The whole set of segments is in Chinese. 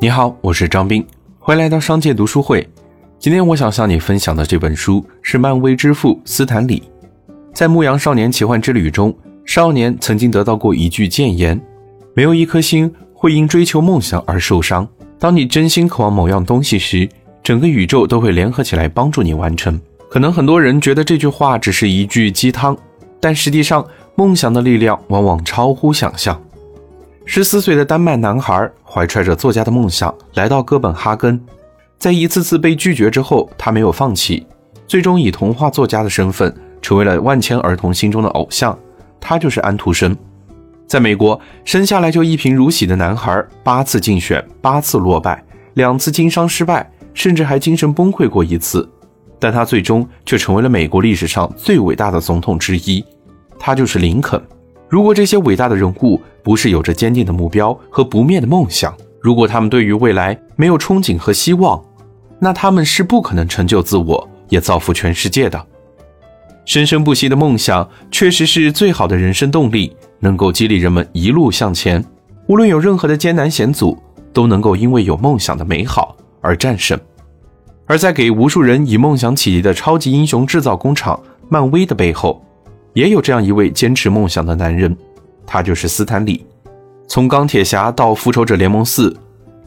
你好，我是张斌，欢迎来到商界读书会。今天我想向你分享的这本书是漫威之父斯坦李。在《牧羊少年奇幻之旅》中，少年曾经得到过一句谏言：没有一颗心会因追求梦想而受伤。当你真心渴望某样东西时，整个宇宙都会联合起来帮助你完成。可能很多人觉得这句话只是一句鸡汤，但实际上，梦想的力量往往超乎想象。十四岁的丹麦男孩怀揣着作家的梦想来到哥本哈根，在一次次被拒绝之后，他没有放弃，最终以童话作家的身份成为了万千儿童心中的偶像。他就是安徒生。在美国，生下来就一贫如洗的男孩，八次竞选，八次落败，两次经商失败，甚至还精神崩溃过一次，但他最终却成为了美国历史上最伟大的总统之一。他就是林肯。如果这些伟大的人物不是有着坚定的目标和不灭的梦想，如果他们对于未来没有憧憬和希望，那他们是不可能成就自我，也造福全世界的。生生不息的梦想确实是最好的人生动力，能够激励人们一路向前。无论有任何的艰难险阻，都能够因为有梦想的美好而战胜。而在给无数人以梦想启迪的超级英雄制造工厂漫威的背后。也有这样一位坚持梦想的男人，他就是斯坦李。从钢铁侠到复仇者联盟四，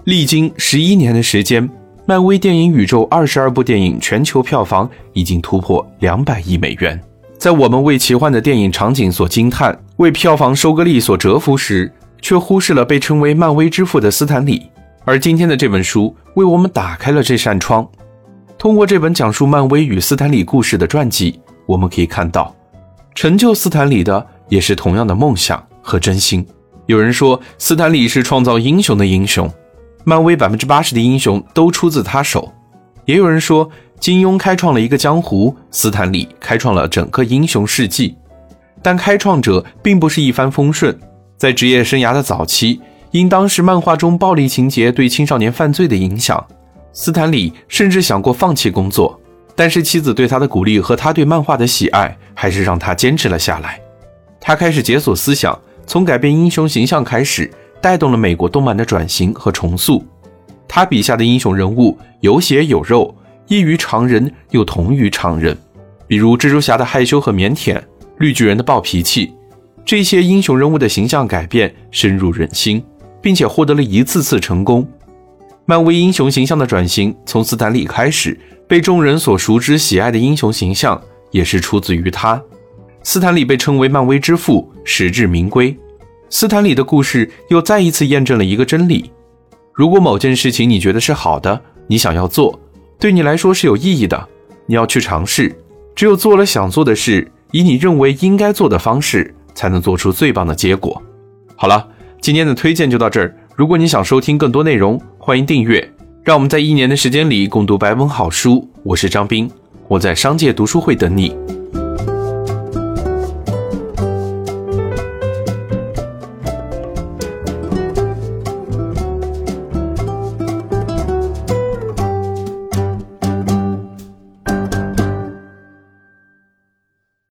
历经十一年的时间，漫威电影宇宙二十二部电影全球票房已经突破两百亿美元。在我们为奇幻的电影场景所惊叹，为票房收割力所折服时，却忽视了被称为漫威之父的斯坦李。而今天的这本书为我们打开了这扇窗。通过这本讲述漫威与斯坦李故事的传记，我们可以看到。成就斯坦李的也是同样的梦想和真心。有人说，斯坦李是创造英雄的英雄，漫威百分之八十的英雄都出自他手。也有人说，金庸开创了一个江湖，斯坦李开创了整个英雄事迹。但开创者并不是一帆风顺，在职业生涯的早期，因当时漫画中暴力情节对青少年犯罪的影响，斯坦李甚至想过放弃工作。但是妻子对他的鼓励和他对漫画的喜爱，还是让他坚持了下来。他开始解锁思想，从改变英雄形象开始，带动了美国动漫的转型和重塑。他笔下的英雄人物有血有肉，异于常人又同于常人。比如蜘蛛侠的害羞和腼腆，绿巨人的暴脾气，这些英雄人物的形象改变深入人心，并且获得了一次次成功。漫威英雄形象的转型从斯坦李开始。被众人所熟知喜爱的英雄形象，也是出自于他。斯坦李被称为漫威之父，实至名归。斯坦李的故事又再一次验证了一个真理：如果某件事情你觉得是好的，你想要做，对你来说是有意义的，你要去尝试。只有做了想做的事，以你认为应该做的方式，才能做出最棒的结果。好了，今天的推荐就到这儿。如果你想收听更多内容，欢迎订阅。让我们在一年的时间里共读百本好书。我是张斌，我在商界读书会等你。